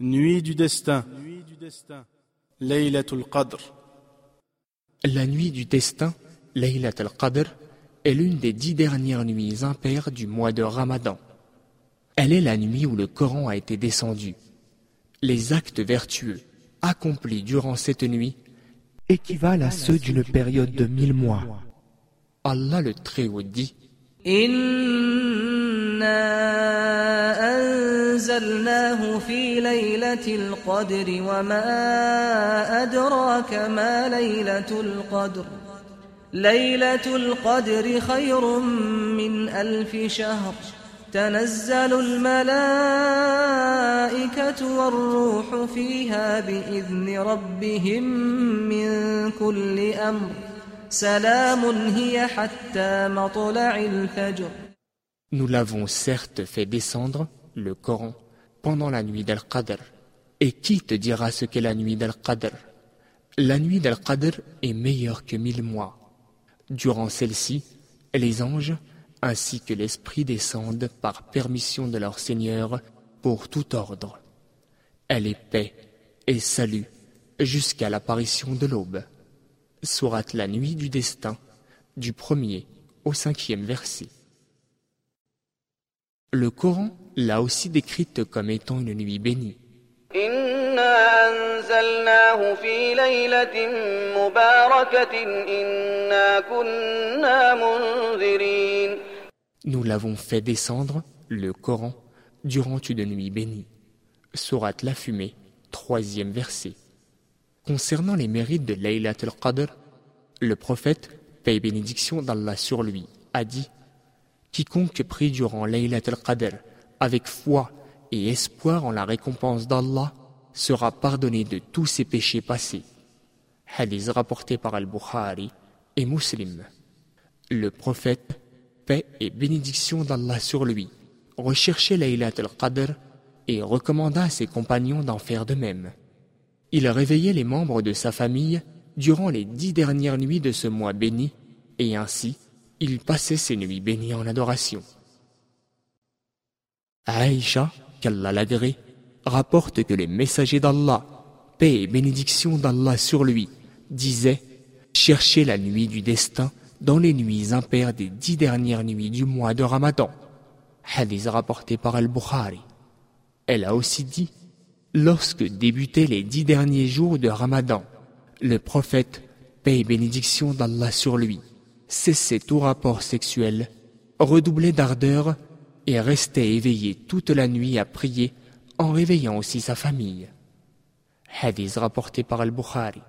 Nuit du destin. Laylatul Qadr. La nuit du destin, Laylatul Qadr, est l'une des dix dernières nuits impaires du mois de Ramadan. Elle est la nuit où le Coran a été descendu. Les actes vertueux accomplis durant cette nuit équivalent à ceux d'une période de mille mois. Allah le Très-Haut dit Inna أنزلناه في ليلة القدر وما أدراك ما ليلة القدر. ليلة القدر خير من ألف شهر. تنزل الملائكة والروح فيها بإذن ربهم من كل أمر. سلام هي حتى مطلع الفجر. Nous l'avons certes fait descendre, le Coran, pendant la nuit d'Al-Qadr. Et qui te dira ce qu'est la nuit d'Al-Qadr? La nuit d'Al-Qadr est meilleure que mille mois. Durant celle-ci, les anges ainsi que l'Esprit descendent par permission de leur Seigneur pour tout ordre. Elle est paix et salut jusqu'à l'apparition de l'aube. Sourate la nuit du destin, du premier au cinquième verset. Le Coran l'a aussi décrite comme étant une nuit bénie. Nous l'avons fait descendre, le Coran, durant une nuit bénie. Sourate la fumée, troisième verset. Concernant les mérites de Laylat al-Qadr, le prophète, paix et bénédiction d'Allah sur lui, a dit Quiconque prie durant Laylat al-Qadr avec foi et espoir en la récompense d'Allah sera pardonné de tous ses péchés passés. Hadith rapporté par Al-Bukhari et Muslim. Le prophète, paix et bénédiction d'Allah sur lui, recherchait Laylat al-Qadr et recommanda à ses compagnons d'en faire de même. Il réveillait les membres de sa famille durant les dix dernières nuits de ce mois béni, et ainsi il passait ses nuits bénies en adoration. Aïcha, qu'Allah l'agrée, rapporte que les messagers d'Allah, paix et bénédiction d'Allah sur lui, disaient Cherchez la nuit du destin dans les nuits impaires des dix dernières nuits du mois de Ramadan. Hadith rapporté par Al-Bukhari. Elle a aussi dit Lorsque débutaient les dix derniers jours de Ramadan, le prophète, paix et bénédiction d'Allah sur lui, cessait tout rapport sexuel, redoublait d'ardeur et restait éveillé toute la nuit à prier en réveillant aussi sa famille. Hadith rapporté par Al-Bukhari.